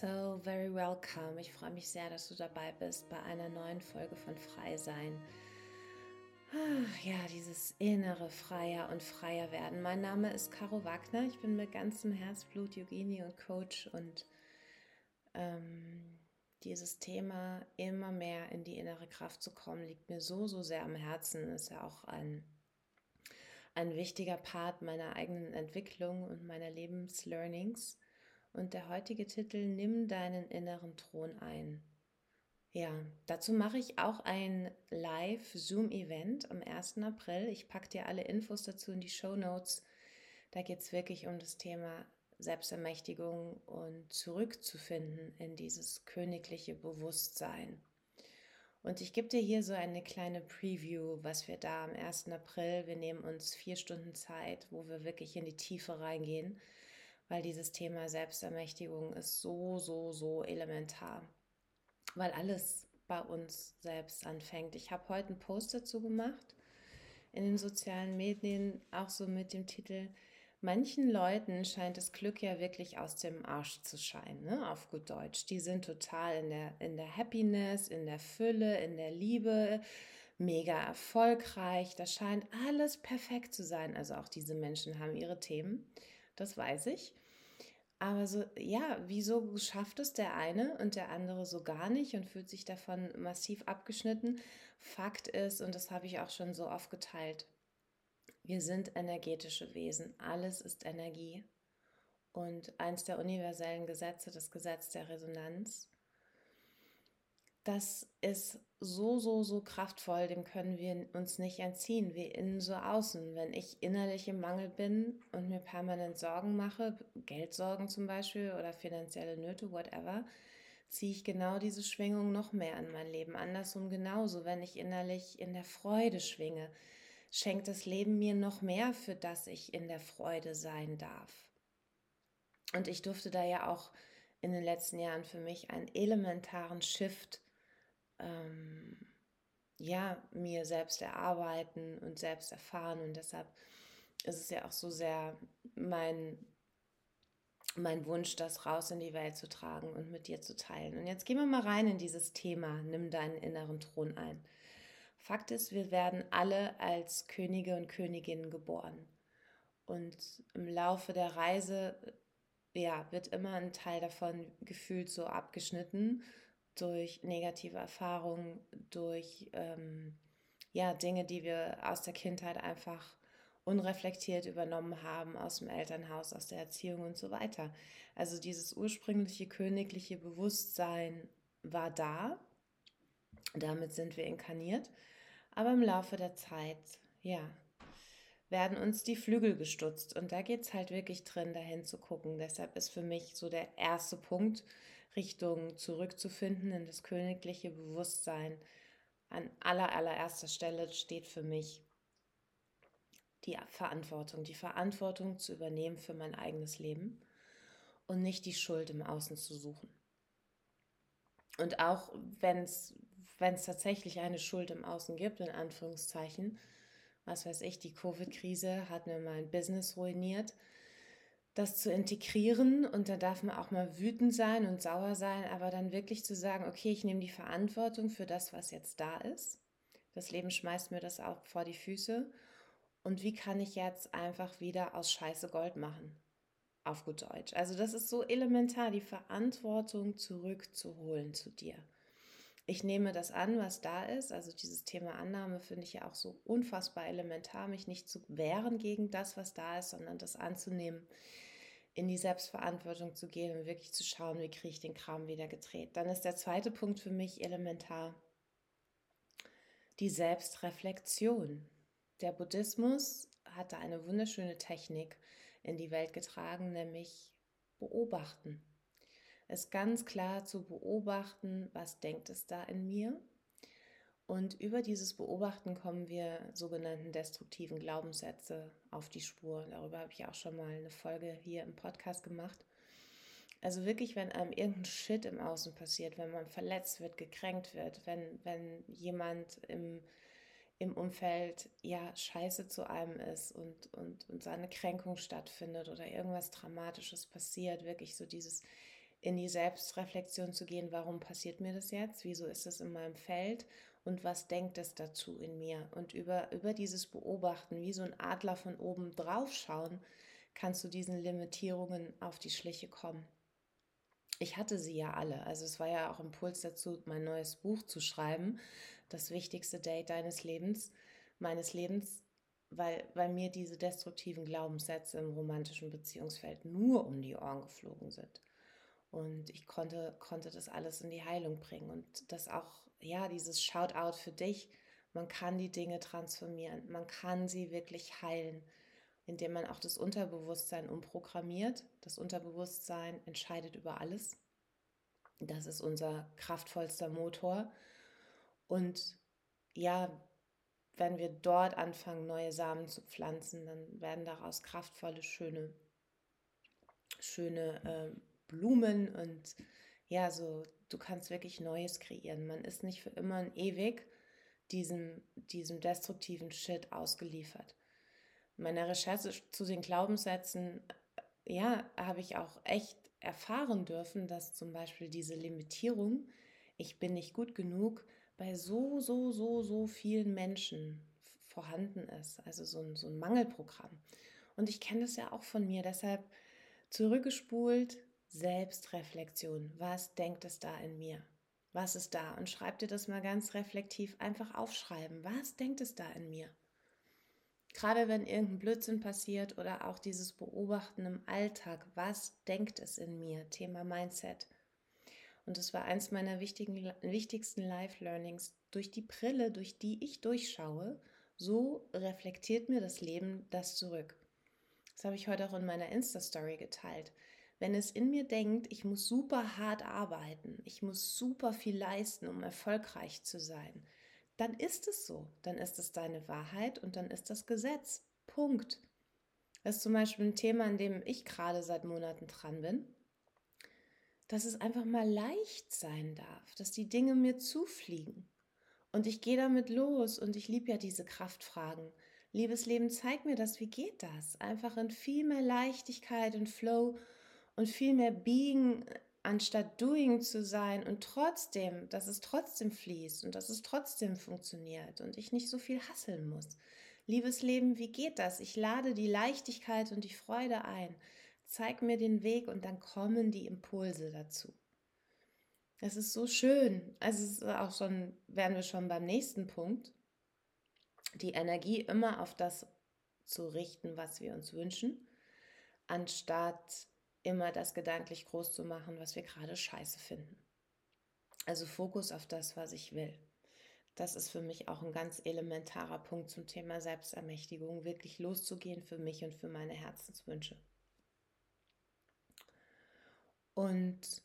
so very welcome. Ich freue mich sehr, dass du dabei bist bei einer neuen Folge von Frei Sein. Ah, ja, dieses innere Freier und Freier werden. Mein Name ist Caro Wagner. Ich bin mit ganzem Herzblut Yogini und Coach und ähm, dieses Thema immer mehr in die innere Kraft zu kommen, liegt mir so, so sehr am Herzen. Ist ja auch ein, ein wichtiger Part meiner eigenen Entwicklung und meiner Lebenslearnings. Und der heutige Titel Nimm deinen inneren Thron ein. Ja, dazu mache ich auch ein Live-Zoom-Event am 1. April. Ich packe dir alle Infos dazu in die Show Notes. Da geht es wirklich um das Thema Selbstermächtigung und zurückzufinden in dieses königliche Bewusstsein. Und ich gebe dir hier so eine kleine Preview, was wir da am 1. April, wir nehmen uns vier Stunden Zeit, wo wir wirklich in die Tiefe reingehen weil dieses Thema Selbstermächtigung ist so, so, so elementar, weil alles bei uns selbst anfängt. Ich habe heute einen Post dazu gemacht in den sozialen Medien, auch so mit dem Titel, manchen Leuten scheint das Glück ja wirklich aus dem Arsch zu scheinen, ne? auf gut Deutsch. Die sind total in der, in der Happiness, in der Fülle, in der Liebe, mega erfolgreich. Das scheint alles perfekt zu sein. Also auch diese Menschen haben ihre Themen das weiß ich. Aber so, ja, wieso schafft es der eine und der andere so gar nicht und fühlt sich davon massiv abgeschnitten? Fakt ist, und das habe ich auch schon so oft geteilt, wir sind energetische Wesen. Alles ist Energie. Und eins der universellen Gesetze, das Gesetz der Resonanz, das ist so, so, so kraftvoll, dem können wir uns nicht entziehen, wie innen so außen. Wenn ich innerlich im Mangel bin und mir permanent Sorgen mache, Geldsorgen zum Beispiel oder finanzielle Nöte, whatever, ziehe ich genau diese Schwingung noch mehr in mein Leben. Andersrum genauso, wenn ich innerlich in der Freude schwinge, schenkt das Leben mir noch mehr, für das ich in der Freude sein darf. Und ich durfte da ja auch in den letzten Jahren für mich einen elementaren Shift ähm, ja, mir selbst erarbeiten und selbst erfahren. Und deshalb ist es ja auch so sehr mein, mein Wunsch, das raus in die Welt zu tragen und mit dir zu teilen. Und jetzt gehen wir mal rein in dieses Thema, nimm deinen inneren Thron ein. Fakt ist, wir werden alle als Könige und Königinnen geboren. Und im Laufe der Reise ja, wird immer ein Teil davon gefühlt so abgeschnitten durch negative Erfahrungen, durch ähm, ja, Dinge, die wir aus der Kindheit einfach unreflektiert übernommen haben, aus dem Elternhaus, aus der Erziehung und so weiter. Also dieses ursprüngliche königliche Bewusstsein war da, damit sind wir inkarniert, aber im Laufe der Zeit, ja, werden uns die Flügel gestutzt und da geht es halt wirklich drin, dahin zu gucken. Deshalb ist für mich so der erste Punkt, Richtung zurückzufinden in das königliche Bewusstsein. An aller, allererster Stelle steht für mich die Verantwortung, die Verantwortung zu übernehmen für mein eigenes Leben und nicht die Schuld im Außen zu suchen. Und auch wenn es tatsächlich eine Schuld im Außen gibt, in Anführungszeichen, was weiß ich, die Covid-Krise hat mir mein Business ruiniert, das zu integrieren und da darf man auch mal wütend sein und sauer sein, aber dann wirklich zu sagen, okay, ich nehme die Verantwortung für das, was jetzt da ist. Das Leben schmeißt mir das auch vor die Füße. Und wie kann ich jetzt einfach wieder aus Scheiße Gold machen? Auf gut Deutsch. Also das ist so elementar, die Verantwortung zurückzuholen zu dir. Ich nehme das an, was da ist. Also dieses Thema Annahme finde ich ja auch so unfassbar elementar, mich nicht zu wehren gegen das, was da ist, sondern das anzunehmen in die Selbstverantwortung zu gehen und wirklich zu schauen, wie kriege ich den Kram wieder gedreht. Dann ist der zweite Punkt für mich elementar, die Selbstreflexion. Der Buddhismus hat da eine wunderschöne Technik in die Welt getragen, nämlich beobachten. Es ganz klar zu beobachten, was denkt es da in mir und über dieses Beobachten kommen wir sogenannten destruktiven Glaubenssätze auf die Spur. Darüber habe ich auch schon mal eine Folge hier im Podcast gemacht. Also wirklich, wenn einem irgendein Shit im Außen passiert, wenn man verletzt wird, gekränkt wird, wenn, wenn jemand im, im Umfeld ja scheiße zu einem ist und, und, und seine Kränkung stattfindet oder irgendwas Dramatisches passiert, wirklich so dieses in die Selbstreflexion zu gehen, warum passiert mir das jetzt, wieso ist es in meinem Feld und was denkt es dazu in mir. Und über, über dieses Beobachten, wie so ein Adler von oben drauf schauen, kannst du diesen Limitierungen auf die Schliche kommen. Ich hatte sie ja alle. Also es war ja auch Impuls dazu, mein neues Buch zu schreiben, das wichtigste Date deines Lebens, meines Lebens, weil, weil mir diese destruktiven Glaubenssätze im romantischen Beziehungsfeld nur um die Ohren geflogen sind. Und ich konnte, konnte das alles in die Heilung bringen. Und das auch, ja, dieses Shoutout für dich. Man kann die Dinge transformieren. Man kann sie wirklich heilen, indem man auch das Unterbewusstsein umprogrammiert. Das Unterbewusstsein entscheidet über alles. Das ist unser kraftvollster Motor. Und ja, wenn wir dort anfangen, neue Samen zu pflanzen, dann werden daraus kraftvolle, schöne, schöne äh, Blumen und ja, so, du kannst wirklich Neues kreieren. Man ist nicht für immer und ewig diesem, diesem destruktiven Shit ausgeliefert. In meiner Recherche zu den Glaubenssätzen, ja, habe ich auch echt erfahren dürfen, dass zum Beispiel diese Limitierung, ich bin nicht gut genug, bei so, so, so, so vielen Menschen vorhanden ist. Also so ein, so ein Mangelprogramm. Und ich kenne das ja auch von mir. Deshalb zurückgespult, Selbstreflexion. Was denkt es da in mir? Was ist da? Und schreib dir das mal ganz reflektiv einfach aufschreiben. Was denkt es da in mir? Gerade wenn irgendein Blödsinn passiert oder auch dieses Beobachten im Alltag, was denkt es in mir? Thema Mindset. Und das war eins meiner wichtigen, wichtigsten Life-Learnings. Durch die Brille, durch die ich durchschaue, so reflektiert mir das Leben das zurück. Das habe ich heute auch in meiner Insta-Story geteilt wenn es in mir denkt, ich muss super hart arbeiten, ich muss super viel leisten, um erfolgreich zu sein, dann ist es so. Dann ist es deine Wahrheit und dann ist das Gesetz. Punkt. Das ist zum Beispiel ein Thema, an dem ich gerade seit Monaten dran bin, dass es einfach mal leicht sein darf, dass die Dinge mir zufliegen. Und ich gehe damit los und ich liebe ja diese Kraftfragen. Liebes Leben, zeig mir das, wie geht das? Einfach in viel mehr Leichtigkeit und Flow und viel mehr Being anstatt Doing zu sein und trotzdem, dass es trotzdem fließt und dass es trotzdem funktioniert und ich nicht so viel hasseln muss. Liebes Leben, wie geht das? Ich lade die Leichtigkeit und die Freude ein. Zeig mir den Weg und dann kommen die Impulse dazu. Es ist so schön. Also es ist auch schon, wären wir schon beim nächsten Punkt. Die Energie immer auf das zu richten, was wir uns wünschen, anstatt immer das gedanklich groß zu machen, was wir gerade scheiße finden. Also Fokus auf das, was ich will. Das ist für mich auch ein ganz elementarer Punkt zum Thema Selbstermächtigung, wirklich loszugehen für mich und für meine Herzenswünsche. Und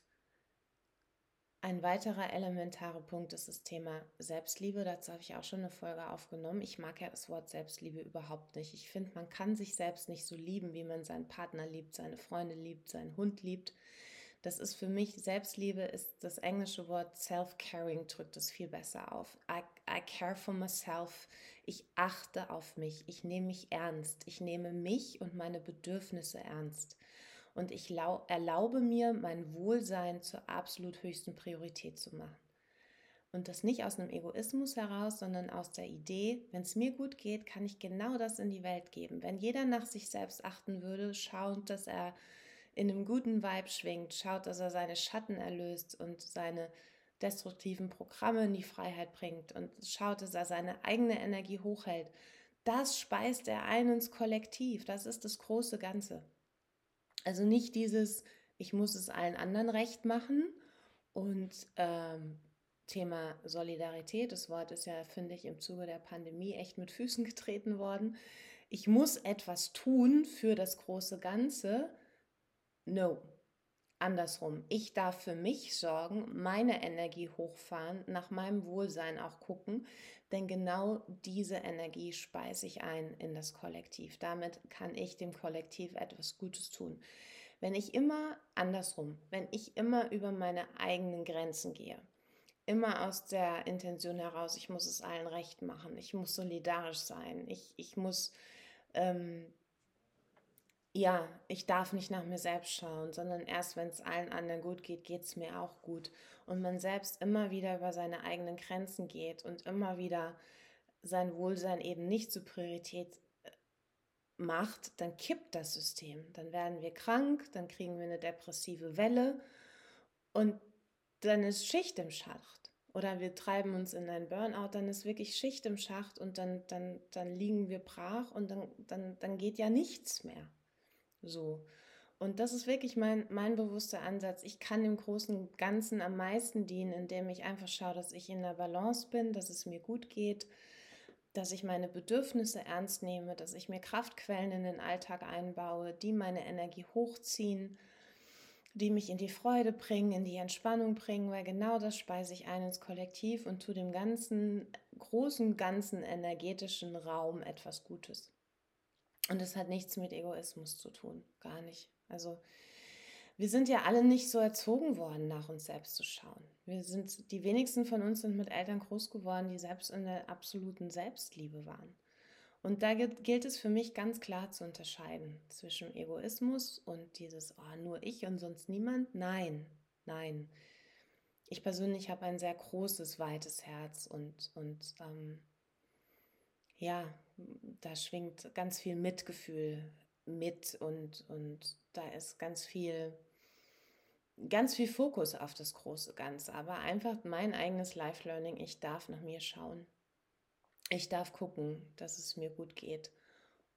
ein weiterer elementarer Punkt ist das Thema Selbstliebe. Dazu habe ich auch schon eine Folge aufgenommen. Ich mag ja das Wort Selbstliebe überhaupt nicht. Ich finde, man kann sich selbst nicht so lieben, wie man seinen Partner liebt, seine Freunde liebt, seinen Hund liebt. Das ist für mich, Selbstliebe ist das englische Wort self-caring, drückt es viel besser auf. I, I care for myself. Ich achte auf mich. Ich nehme mich ernst. Ich nehme mich und meine Bedürfnisse ernst und ich erlaube mir, mein Wohlsein zur absolut höchsten Priorität zu machen. Und das nicht aus einem Egoismus heraus, sondern aus der Idee, wenn es mir gut geht, kann ich genau das in die Welt geben. Wenn jeder nach sich selbst achten würde, schaut, dass er in einem guten Vibe schwingt, schaut, dass er seine Schatten erlöst und seine destruktiven Programme in die Freiheit bringt und schaut, dass er seine eigene Energie hochhält. Das speist er ein ins Kollektiv. Das ist das große Ganze. Also nicht dieses, ich muss es allen anderen recht machen und ähm, Thema Solidarität, das Wort ist ja, finde ich, im Zuge der Pandemie echt mit Füßen getreten worden. Ich muss etwas tun für das große Ganze. No, andersrum. Ich darf für mich sorgen, meine Energie hochfahren, nach meinem Wohlsein auch gucken, denn genau diese Energie speise ich ein in das Kollektiv. Damit kann ich dem Kollektiv etwas Gutes tun. Wenn ich immer andersrum, wenn ich immer über meine eigenen Grenzen gehe, immer aus der Intention heraus, ich muss es allen recht machen, ich muss solidarisch sein, ich, ich muss ähm, ja, ich darf nicht nach mir selbst schauen, sondern erst wenn es allen anderen gut geht, geht es mir auch gut. Und man selbst immer wieder über seine eigenen Grenzen geht und immer wieder sein Wohlsein eben nicht zur Priorität äh, macht, dann kippt das System. Dann werden wir krank, dann kriegen wir eine depressive Welle und dann ist Schicht im Schacht. Oder wir treiben uns in einen Burnout, dann ist wirklich Schicht im Schacht und dann, dann, dann liegen wir brach und dann, dann, dann geht ja nichts mehr. So. Und das ist wirklich mein, mein bewusster Ansatz. Ich kann im Großen Ganzen am meisten dienen, indem ich einfach schaue, dass ich in der Balance bin, dass es mir gut geht, dass ich meine Bedürfnisse ernst nehme, dass ich mir Kraftquellen in den Alltag einbaue, die meine Energie hochziehen, die mich in die Freude bringen, in die Entspannung bringen, weil genau das speise ich ein ins Kollektiv und tue dem ganzen, großen, ganzen energetischen Raum etwas Gutes. Und das hat nichts mit Egoismus zu tun, gar nicht. Also wir sind ja alle nicht so erzogen worden, nach uns selbst zu schauen. Wir sind, die wenigsten von uns sind mit Eltern groß geworden, die selbst in der absoluten Selbstliebe waren. Und da gilt es für mich ganz klar zu unterscheiden zwischen Egoismus und dieses, oh, nur ich und sonst niemand. Nein, nein. Ich persönlich habe ein sehr großes, weites Herz und, und ähm, ja, da schwingt ganz viel Mitgefühl mit und, und da ist ganz viel, ganz viel Fokus auf das große Ganze. Aber einfach mein eigenes Life Learning, ich darf nach mir schauen. Ich darf gucken, dass es mir gut geht.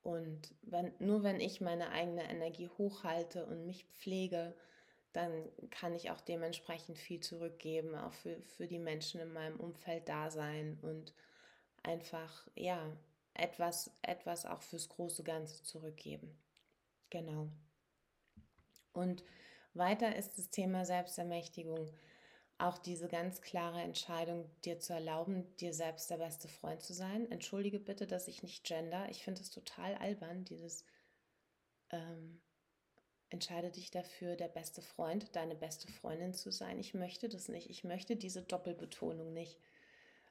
Und wenn, nur wenn ich meine eigene Energie hochhalte und mich pflege, dann kann ich auch dementsprechend viel zurückgeben, auch für, für die Menschen in meinem Umfeld da sein und einfach, ja, etwas, etwas auch fürs große Ganze zurückgeben. Genau. Und weiter ist das Thema Selbstermächtigung. Auch diese ganz klare Entscheidung, dir zu erlauben, dir selbst der beste Freund zu sein. Entschuldige bitte, dass ich nicht gender. Ich finde es total albern, dieses ähm, entscheide dich dafür, der beste Freund, deine beste Freundin zu sein. Ich möchte das nicht. Ich möchte diese Doppelbetonung nicht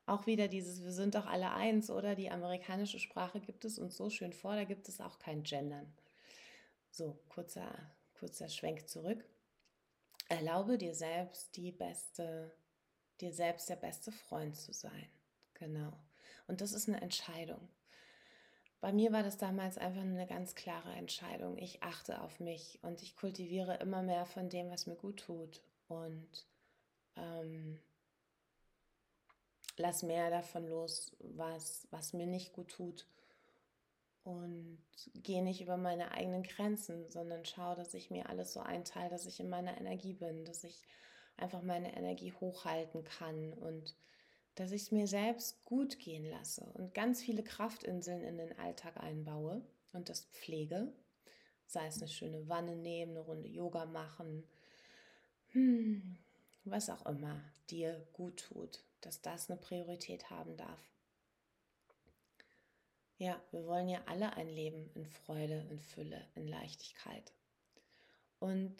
auch wieder dieses, wir sind doch alle eins, oder? Die amerikanische Sprache gibt es uns so schön vor, da gibt es auch kein Gendern. So, kurzer, kurzer Schwenk zurück. Erlaube dir selbst die beste, dir selbst der beste Freund zu sein. Genau. Und das ist eine Entscheidung. Bei mir war das damals einfach eine ganz klare Entscheidung. Ich achte auf mich und ich kultiviere immer mehr von dem, was mir gut tut. Und ähm, lass mehr davon los, was, was mir nicht gut tut. Und gehe nicht über meine eigenen Grenzen, sondern schaue, dass ich mir alles so einteile, dass ich in meiner Energie bin, dass ich einfach meine Energie hochhalten kann und dass ich es mir selbst gut gehen lasse und ganz viele Kraftinseln in den Alltag einbaue und das pflege. Sei es eine schöne Wanne nehmen, eine Runde Yoga machen, hm, was auch immer dir gut tut dass das eine Priorität haben darf. Ja, wir wollen ja alle ein Leben in Freude, in Fülle, in Leichtigkeit. Und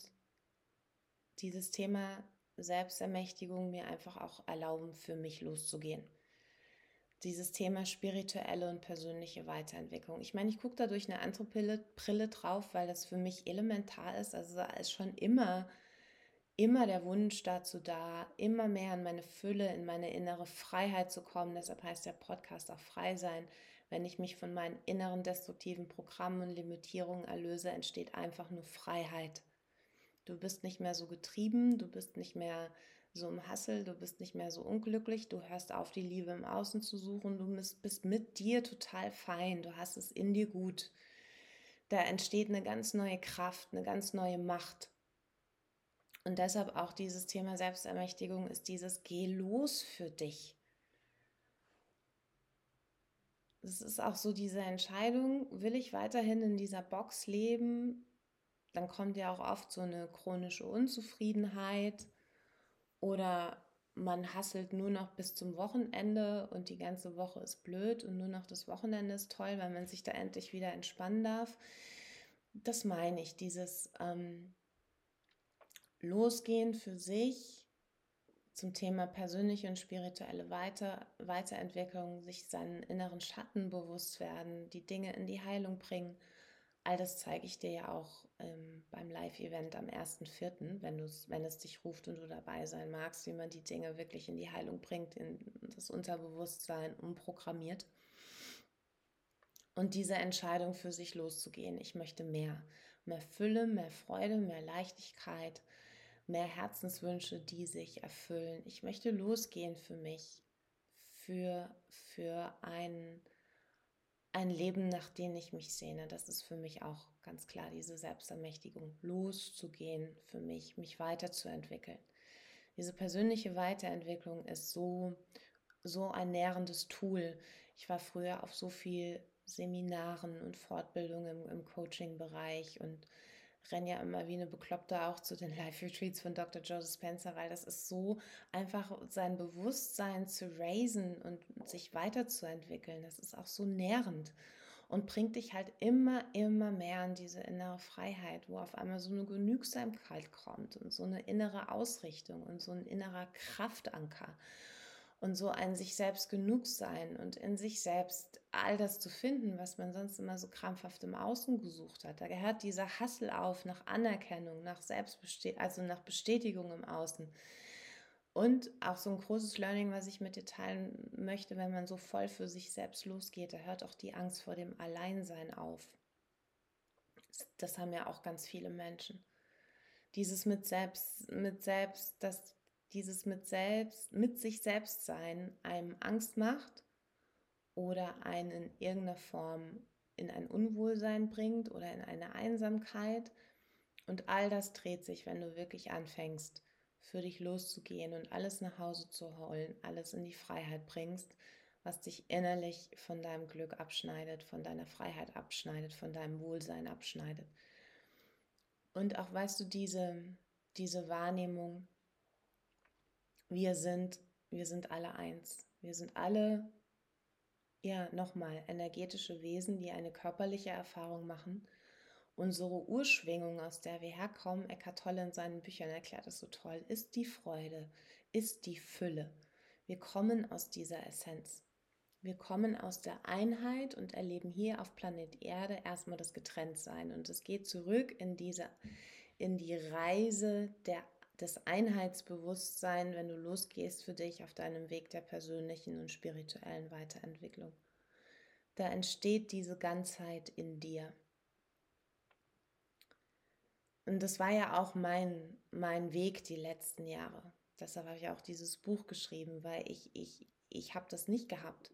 dieses Thema Selbstermächtigung mir einfach auch erlauben, für mich loszugehen. Dieses Thema spirituelle und persönliche Weiterentwicklung. Ich meine, ich gucke da durch eine andere Brille, drauf, weil das für mich elementar ist. Also da ist schon immer immer der Wunsch dazu da, immer mehr in meine Fülle, in meine innere Freiheit zu kommen. Deshalb heißt der Podcast auch frei sein. Wenn ich mich von meinen inneren destruktiven Programmen und Limitierungen erlöse, entsteht einfach nur Freiheit. Du bist nicht mehr so getrieben, du bist nicht mehr so im Hassel, du bist nicht mehr so unglücklich, du hörst auf, die Liebe im Außen zu suchen, du bist mit dir total fein, du hast es in dir gut. Da entsteht eine ganz neue Kraft, eine ganz neue Macht. Und deshalb auch dieses Thema Selbstermächtigung ist dieses Geh los für dich. Es ist auch so diese Entscheidung, will ich weiterhin in dieser Box leben? Dann kommt ja auch oft so eine chronische Unzufriedenheit oder man hasselt nur noch bis zum Wochenende und die ganze Woche ist blöd und nur noch das Wochenende ist toll, weil man sich da endlich wieder entspannen darf. Das meine ich, dieses ähm, losgehen für sich zum Thema persönliche und spirituelle Weiter Weiterentwicklung, sich seinen inneren Schatten bewusst werden, die Dinge in die Heilung bringen all das zeige ich dir ja auch ähm, beim Live-Event am 1.4., wenn, wenn es dich ruft und du dabei sein magst, wie man die Dinge wirklich in die Heilung bringt, in das Unterbewusstsein umprogrammiert. Und diese Entscheidung für sich loszugehen. Ich möchte mehr. Mehr Fülle, mehr Freude, mehr Leichtigkeit, mehr Herzenswünsche, die sich erfüllen. Ich möchte losgehen für mich, für, für ein ein Leben, nach dem ich mich sehne. Das ist für mich auch ganz klar diese Selbstermächtigung, loszugehen für mich, mich weiterzuentwickeln. Diese persönliche Weiterentwicklung ist so, so ein nährendes Tool. Ich war früher auf so viel Seminaren und Fortbildungen im, im Coaching-Bereich und renne ja immer wie eine Bekloppte auch zu den Live-Retreats von Dr. Joseph Spencer, weil das ist so einfach sein Bewusstsein zu raisen und sich weiterzuentwickeln. Das ist auch so nährend und bringt dich halt immer, immer mehr an diese innere Freiheit, wo auf einmal so eine Genügsamkeit kommt und so eine innere Ausrichtung und so ein innerer Kraftanker und so ein sich selbst genug sein und in sich selbst all das zu finden, was man sonst immer so krampfhaft im Außen gesucht hat. Da gehört dieser Hassel auf nach Anerkennung, nach Selbstbestätigung, also nach Bestätigung im Außen. Und auch so ein großes Learning, was ich mit dir teilen möchte, wenn man so voll für sich selbst losgeht, da hört auch die Angst vor dem Alleinsein auf. Das haben ja auch ganz viele Menschen. Dieses mit selbst, mit selbst, das dieses mit selbst, mit sich selbst sein einem Angst macht oder einen in irgendeiner Form in ein Unwohlsein bringt oder in eine Einsamkeit. Und all das dreht sich, wenn du wirklich anfängst, für dich loszugehen und alles nach Hause zu holen, alles in die Freiheit bringst, was dich innerlich von deinem Glück abschneidet, von deiner Freiheit abschneidet, von deinem Wohlsein abschneidet. Und auch weißt du, diese, diese Wahrnehmung, wir sind, wir sind alle eins. Wir sind alle, ja, nochmal, energetische Wesen, die eine körperliche Erfahrung machen. Unsere Urschwingung, aus der wir herkommen, Eckhart Tolle in seinen Büchern erklärt es so toll, ist die Freude, ist die Fülle. Wir kommen aus dieser Essenz. Wir kommen aus der Einheit und erleben hier auf Planet Erde erstmal das Getrenntsein. Und es geht zurück in diese, in die Reise der das Einheitsbewusstsein, wenn du losgehst für dich auf deinem Weg der persönlichen und spirituellen Weiterentwicklung. Da entsteht diese Ganzheit in dir. Und das war ja auch mein, mein Weg die letzten Jahre. Deshalb habe ich auch dieses Buch geschrieben, weil ich, ich, ich habe das nicht gehabt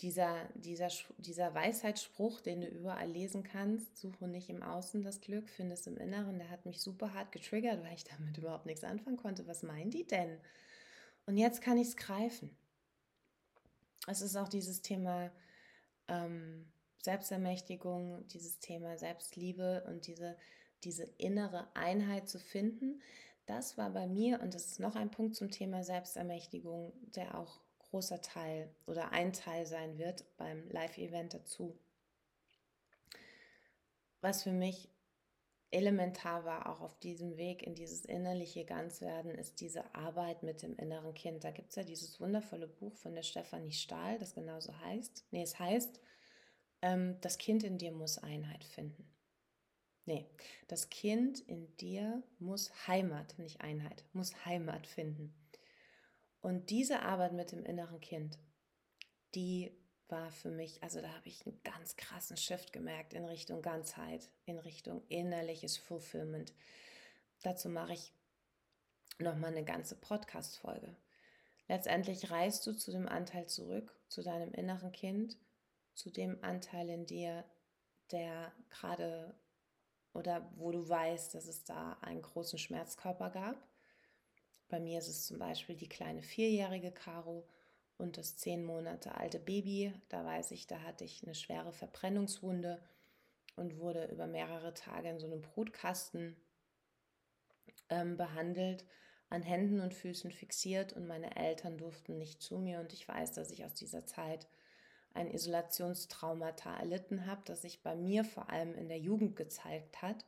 dieser, dieser, dieser Weisheitsspruch, den du überall lesen kannst, suche nicht im Außen das Glück, finde es im Inneren, der hat mich super hart getriggert, weil ich damit überhaupt nichts anfangen konnte. Was meinen die denn? Und jetzt kann ich es greifen. Es ist auch dieses Thema ähm, Selbstermächtigung, dieses Thema Selbstliebe und diese, diese innere Einheit zu finden. Das war bei mir, und das ist noch ein Punkt zum Thema Selbstermächtigung, der auch großer Teil oder ein Teil sein wird beim Live-Event dazu. Was für mich elementar war, auch auf diesem Weg in dieses innerliche Ganzwerden, ist diese Arbeit mit dem inneren Kind. Da gibt es ja dieses wundervolle Buch von der Stefanie Stahl, das genauso heißt. Nee, es heißt, ähm, das Kind in dir muss Einheit finden. Nee, das Kind in dir muss Heimat, nicht Einheit, muss Heimat finden. Und diese Arbeit mit dem inneren Kind, die war für mich, also da habe ich einen ganz krassen Shift gemerkt in Richtung Ganzheit, in Richtung innerliches Fulfillment. Dazu mache ich nochmal eine ganze Podcast-Folge. Letztendlich reist du zu dem Anteil zurück, zu deinem inneren Kind, zu dem Anteil in dir, der gerade oder wo du weißt, dass es da einen großen Schmerzkörper gab bei mir ist es zum Beispiel die kleine vierjährige Caro und das zehn Monate alte Baby. Da weiß ich, da hatte ich eine schwere Verbrennungswunde und wurde über mehrere Tage in so einem Brutkasten ähm, behandelt, an Händen und Füßen fixiert und meine Eltern durften nicht zu mir und ich weiß, dass ich aus dieser Zeit ein Isolationstraumata erlitten habe, das sich bei mir vor allem in der Jugend gezeigt hat,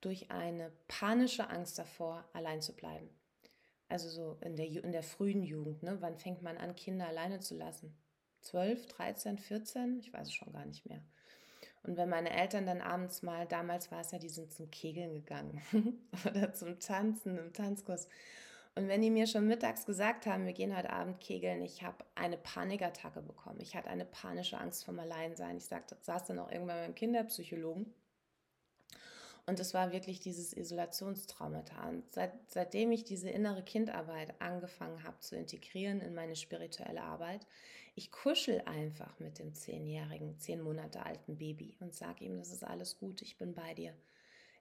durch eine panische Angst davor, allein zu bleiben. Also so in der, in der frühen Jugend, ne? Wann fängt man an, Kinder alleine zu lassen? 12, 13, 14? Ich weiß es schon gar nicht mehr. Und wenn meine Eltern dann abends mal, damals war es ja, die sind zum Kegeln gegangen oder zum Tanzen im Tanzkurs. Und wenn die mir schon mittags gesagt haben, wir gehen heute Abend kegeln, ich habe eine Panikattacke bekommen. Ich hatte eine panische Angst vom Alleinsein. Ich sagte, saß dann auch irgendwann beim Kinderpsychologen. Und es war wirklich dieses Isolationstraumata. Und seit, seitdem ich diese innere Kindarbeit angefangen habe zu integrieren in meine spirituelle Arbeit, ich kuschel einfach mit dem zehnjährigen, zehn Monate alten Baby und sage ihm, das ist alles gut, ich bin bei dir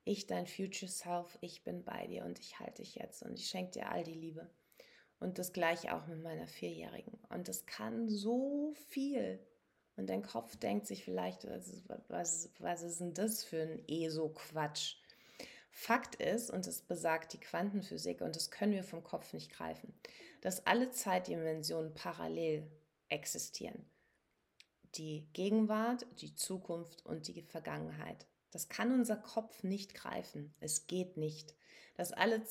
ich, dein Future Self, ich bin bei dir und ich halte dich jetzt und ich schenke dir all die Liebe. Und das gleiche auch mit meiner Vierjährigen. Und das kann so viel. Und dein Kopf denkt sich vielleicht, was ist, was, was ist denn das für ein ESO-Quatsch? Fakt ist, und das besagt die Quantenphysik, und das können wir vom Kopf nicht greifen, dass alle Zeitdimensionen parallel existieren. Die Gegenwart, die Zukunft und die Vergangenheit. Das kann unser Kopf nicht greifen. Es geht nicht, dass alle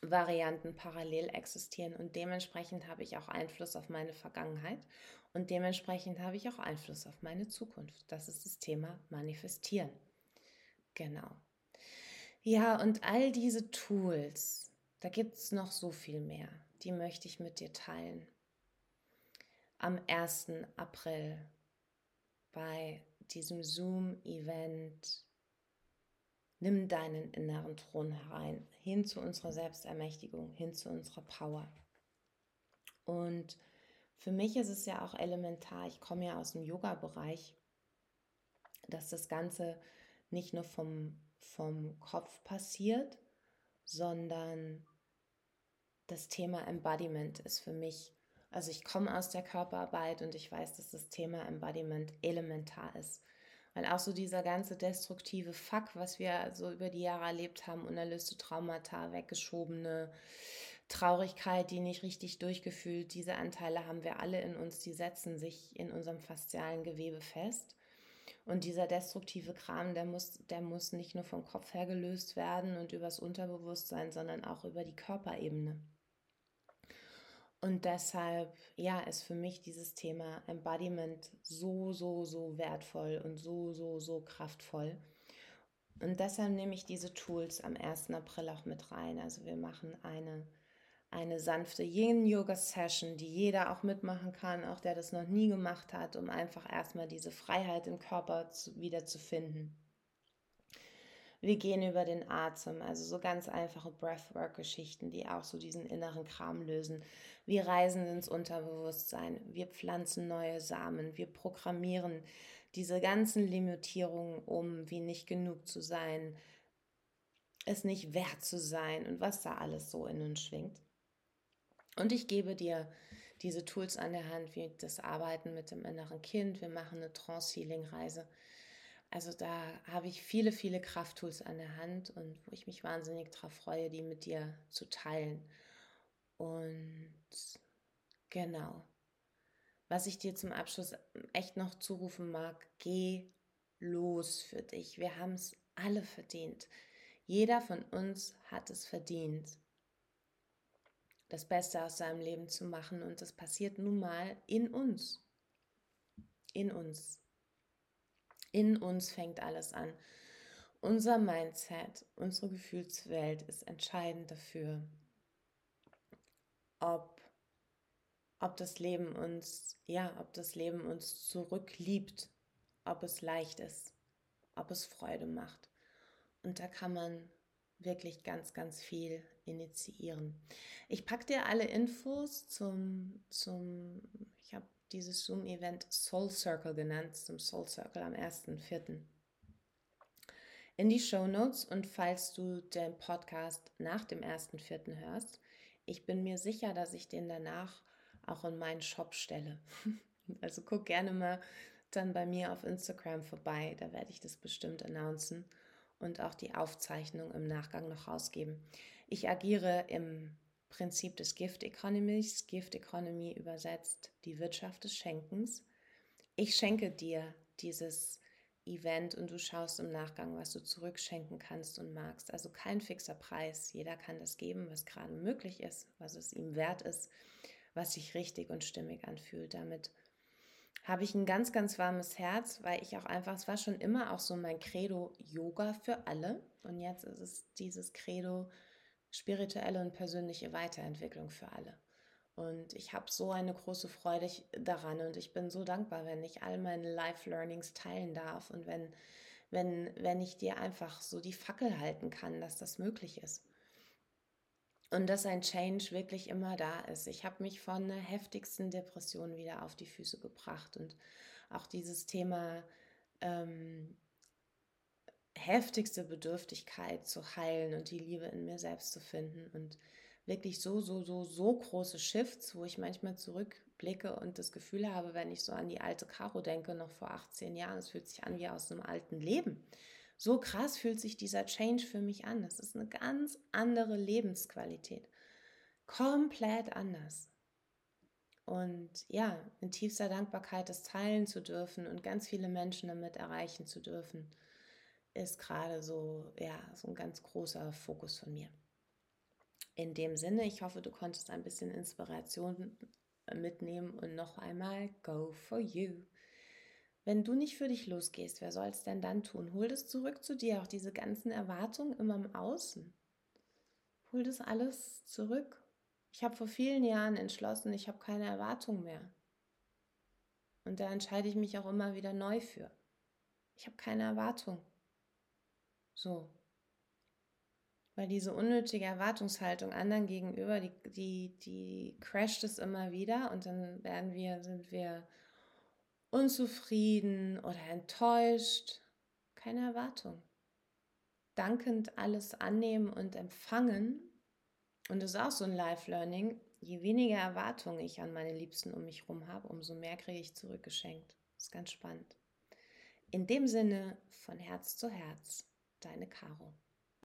Zeitvarianten parallel existieren und dementsprechend habe ich auch Einfluss auf meine Vergangenheit und dementsprechend habe ich auch Einfluss auf meine Zukunft. Das ist das Thema Manifestieren. Genau. Ja, und all diese Tools, da gibt es noch so viel mehr. Die möchte ich mit dir teilen. Am 1. April bei diesem Zoom-Event, nimm deinen inneren Thron herein, hin zu unserer Selbstermächtigung, hin zu unserer Power. Und für mich ist es ja auch elementar, ich komme ja aus dem Yoga-Bereich, dass das Ganze nicht nur vom, vom Kopf passiert, sondern das Thema Embodiment ist für mich also ich komme aus der Körperarbeit und ich weiß, dass das Thema Embodiment elementar ist. Weil auch so dieser ganze destruktive Fuck, was wir so über die Jahre erlebt haben, unerlöste Traumata, weggeschobene Traurigkeit, die nicht richtig durchgefühlt, diese Anteile haben wir alle in uns, die setzen sich in unserem faszialen Gewebe fest. Und dieser destruktive Kram, der muss, der muss nicht nur vom Kopf her gelöst werden und übers Unterbewusstsein, sondern auch über die Körperebene. Und deshalb, ja, ist für mich dieses Thema Embodiment so, so, so wertvoll und so, so, so kraftvoll. Und deshalb nehme ich diese Tools am 1. April auch mit rein. Also wir machen eine, eine sanfte Yin-Yoga-Session, die jeder auch mitmachen kann, auch der das noch nie gemacht hat, um einfach erstmal diese Freiheit im Körper zu, wieder zu finden. Wir gehen über den Atem, also so ganz einfache Breathwork-Geschichten, die auch so diesen inneren Kram lösen. Wir reisen ins Unterbewusstsein, wir pflanzen neue Samen, wir programmieren diese ganzen Limitierungen um, wie nicht genug zu sein, es nicht wert zu sein und was da alles so in uns schwingt. Und ich gebe dir diese Tools an der Hand, wie das Arbeiten mit dem inneren Kind. Wir machen eine Trance-Healing-Reise also da habe ich viele, viele Krafttools an der Hand und wo ich mich wahnsinnig darauf freue, die mit dir zu teilen. Und genau, was ich dir zum Abschluss echt noch zurufen mag, geh los für dich. Wir haben es alle verdient. Jeder von uns hat es verdient, das Beste aus seinem Leben zu machen. Und das passiert nun mal in uns. In uns. In uns fängt alles an. Unser Mindset, unsere Gefühlswelt ist entscheidend dafür, ob, ob das Leben uns, ja, ob das Leben uns zurückliebt, ob es leicht ist, ob es Freude macht. Und da kann man wirklich ganz, ganz viel initiieren. Ich packe dir alle Infos zum, zum dieses Zoom-Event Soul Circle genannt, zum Soul Circle am 1.4. in die Show Notes und falls du den Podcast nach dem 1.4. hörst, ich bin mir sicher, dass ich den danach auch in meinen Shop stelle. Also guck gerne mal dann bei mir auf Instagram vorbei, da werde ich das bestimmt announcen und auch die Aufzeichnung im Nachgang noch rausgeben. Ich agiere im Prinzip des Gift Economies, Gift Economy übersetzt die Wirtschaft des Schenkens. Ich schenke dir dieses Event und du schaust im Nachgang, was du zurückschenken kannst und magst. Also kein fixer Preis. Jeder kann das geben, was gerade möglich ist, was es ihm wert ist, was sich richtig und stimmig anfühlt. Damit habe ich ein ganz, ganz warmes Herz, weil ich auch einfach, es war schon immer auch so mein Credo Yoga für alle. Und jetzt ist es dieses Credo spirituelle und persönliche Weiterentwicklung für alle. Und ich habe so eine große Freude daran und ich bin so dankbar, wenn ich all meine Life-Learnings teilen darf und wenn, wenn, wenn ich dir einfach so die Fackel halten kann, dass das möglich ist. Und dass ein Change wirklich immer da ist. Ich habe mich von der heftigsten Depression wieder auf die Füße gebracht und auch dieses Thema ähm, heftigste Bedürftigkeit zu heilen und die Liebe in mir selbst zu finden und wirklich so, so, so, so große Shifts, wo ich manchmal zurückblicke und das Gefühl habe, wenn ich so an die alte Caro denke, noch vor 18 Jahren, es fühlt sich an wie aus einem alten Leben. So krass fühlt sich dieser Change für mich an. Das ist eine ganz andere Lebensqualität. Komplett anders. Und ja, in tiefster Dankbarkeit das teilen zu dürfen und ganz viele Menschen damit erreichen zu dürfen, ist gerade so, ja, so ein ganz großer Fokus von mir. In dem Sinne, ich hoffe, du konntest ein bisschen Inspiration mitnehmen und noch einmal go for you. Wenn du nicht für dich losgehst, wer soll es denn dann tun? Hol das zurück zu dir, auch diese ganzen Erwartungen immer im Außen. Hol das alles zurück. Ich habe vor vielen Jahren entschlossen, ich habe keine Erwartung mehr. Und da entscheide ich mich auch immer wieder neu für. Ich habe keine Erwartung. So. Weil diese unnötige Erwartungshaltung anderen gegenüber, die, die, die crasht es immer wieder und dann werden wir, sind wir unzufrieden oder enttäuscht. Keine Erwartung. Dankend alles annehmen und empfangen. Und das ist auch so ein Life-Learning. Je weniger Erwartungen ich an meine Liebsten um mich herum habe, umso mehr kriege ich zurückgeschenkt. Das ist ganz spannend. In dem Sinne, von Herz zu Herz, deine Caro.